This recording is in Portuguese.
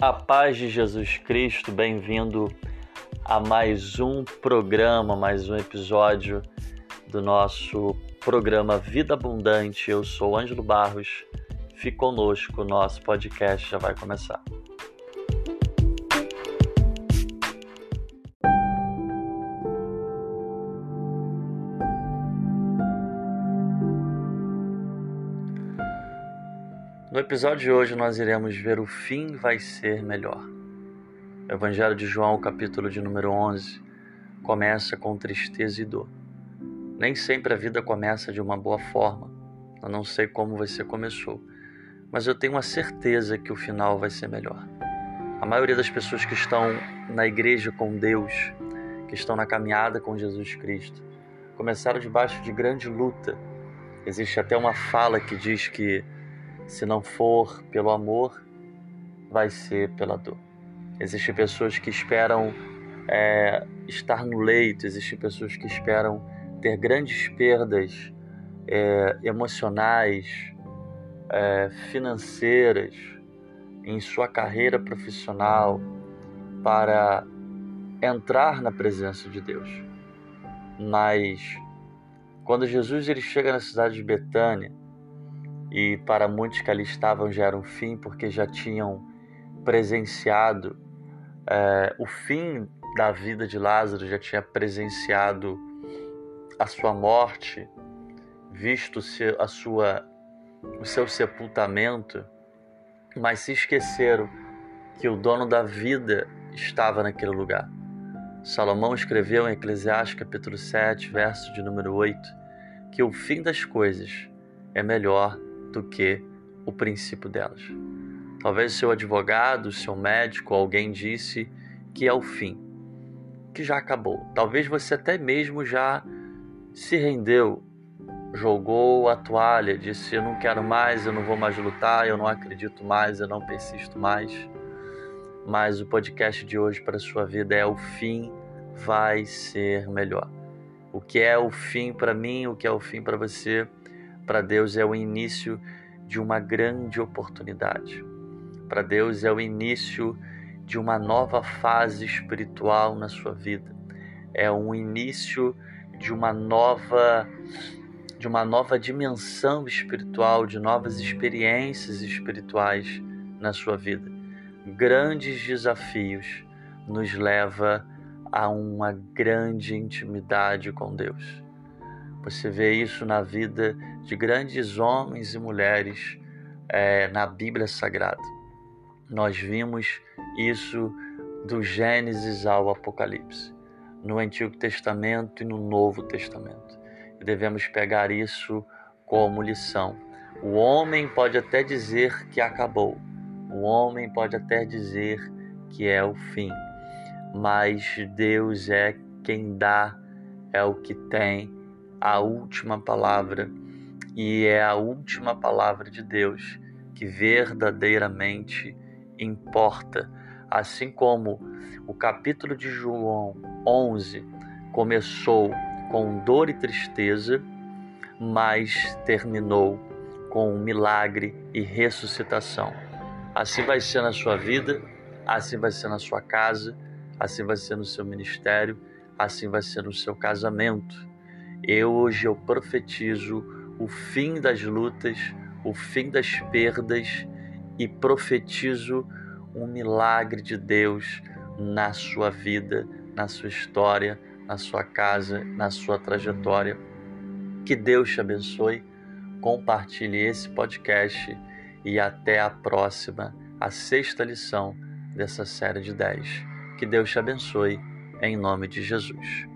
A paz de Jesus Cristo, bem-vindo a mais um programa, mais um episódio do nosso programa Vida Abundante. Eu sou Ângelo Barros, fique conosco, nosso podcast já vai começar. No episódio de hoje nós iremos ver o fim vai ser melhor. O Evangelho de João, capítulo de número 11, começa com tristeza e dor. Nem sempre a vida começa de uma boa forma. Eu não sei como você começou, mas eu tenho a certeza que o final vai ser melhor. A maioria das pessoas que estão na igreja com Deus, que estão na caminhada com Jesus Cristo, começaram debaixo de grande luta. Existe até uma fala que diz que se não for pelo amor, vai ser pela dor. Existem pessoas que esperam é, estar no leito, existem pessoas que esperam ter grandes perdas é, emocionais, é, financeiras em sua carreira profissional para entrar na presença de Deus. Mas quando Jesus ele chega na cidade de Betânia, e para muitos que ali estavam já era um fim, porque já tinham presenciado é, o fim da vida de Lázaro, já tinha presenciado a sua morte, visto a sua, o seu sepultamento, mas se esqueceram que o dono da vida estava naquele lugar. Salomão escreveu em Eclesiastes capítulo 7, verso de número 8, que o fim das coisas é melhor do que o princípio delas. Talvez seu advogado, seu médico, alguém disse que é o fim, que já acabou. Talvez você até mesmo já se rendeu, jogou a toalha, disse: Eu não quero mais, eu não vou mais lutar, eu não acredito mais, eu não persisto mais. Mas o podcast de hoje para sua vida é: O fim vai ser melhor. O que é o fim para mim, o que é o fim para você? Para Deus é o início de uma grande oportunidade. Para Deus é o início de uma nova fase espiritual na sua vida. É um início de uma nova de uma nova dimensão espiritual, de novas experiências espirituais na sua vida. Grandes desafios nos leva a uma grande intimidade com Deus. Você vê isso na vida de grandes homens e mulheres é, na Bíblia Sagrada. Nós vimos isso do Gênesis ao Apocalipse, no Antigo Testamento e no Novo Testamento. E devemos pegar isso como lição. O homem pode até dizer que acabou, o homem pode até dizer que é o fim, mas Deus é quem dá, é o que tem a última palavra e é a última palavra de Deus que verdadeiramente importa. Assim como o capítulo de João 11 começou com dor e tristeza, mas terminou com um milagre e ressuscitação. Assim vai ser na sua vida, assim vai ser na sua casa, assim vai ser no seu ministério, assim vai ser no seu casamento eu hoje eu profetizo o fim das lutas, o fim das perdas e profetizo um milagre de Deus na sua vida, na sua história, na sua casa, na sua trajetória. Que Deus te abençoe. Compartilhe esse podcast e até a próxima, a sexta lição dessa série de 10. Que Deus te abençoe em nome de Jesus.